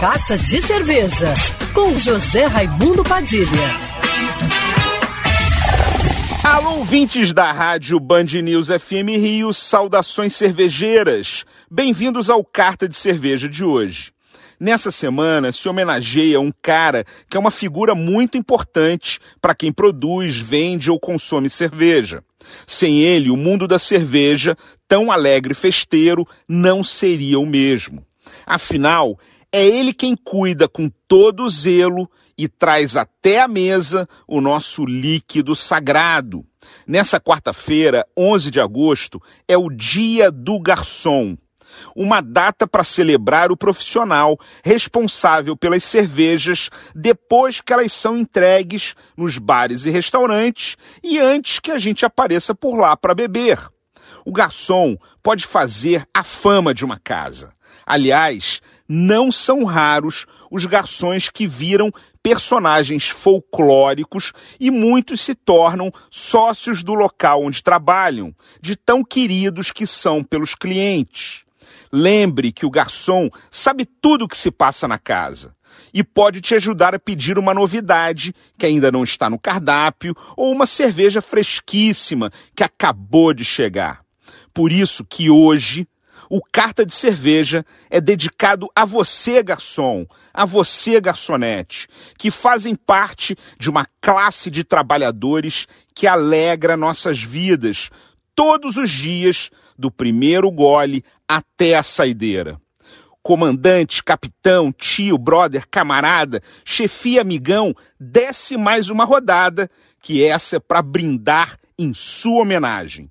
Carta de Cerveja, com José Raimundo Padilha. Alô, ouvintes da rádio Band News FM Rio, saudações cervejeiras. Bem-vindos ao Carta de Cerveja de hoje. Nessa semana se homenageia um cara que é uma figura muito importante para quem produz, vende ou consome cerveja. Sem ele, o mundo da cerveja, tão alegre e festeiro, não seria o mesmo. Afinal, é ele quem cuida com todo zelo e traz até a mesa o nosso líquido sagrado. Nessa quarta-feira, 11 de agosto, é o Dia do Garçom. Uma data para celebrar o profissional responsável pelas cervejas depois que elas são entregues nos bares e restaurantes e antes que a gente apareça por lá para beber. O garçom pode fazer a fama de uma casa. Aliás, não são raros os garçons que viram personagens folclóricos e muitos se tornam sócios do local onde trabalham, de tão queridos que são pelos clientes. Lembre que o garçom sabe tudo o que se passa na casa e pode te ajudar a pedir uma novidade que ainda não está no cardápio ou uma cerveja fresquíssima que acabou de chegar. Por isso que hoje o Carta de Cerveja é dedicado a você, garçom, a você, garçonete, que fazem parte de uma classe de trabalhadores que alegra nossas vidas todos os dias, do primeiro gole até a saideira. Comandante, capitão, tio, brother, camarada, chefia, amigão, desce mais uma rodada, que essa é para brindar em sua homenagem.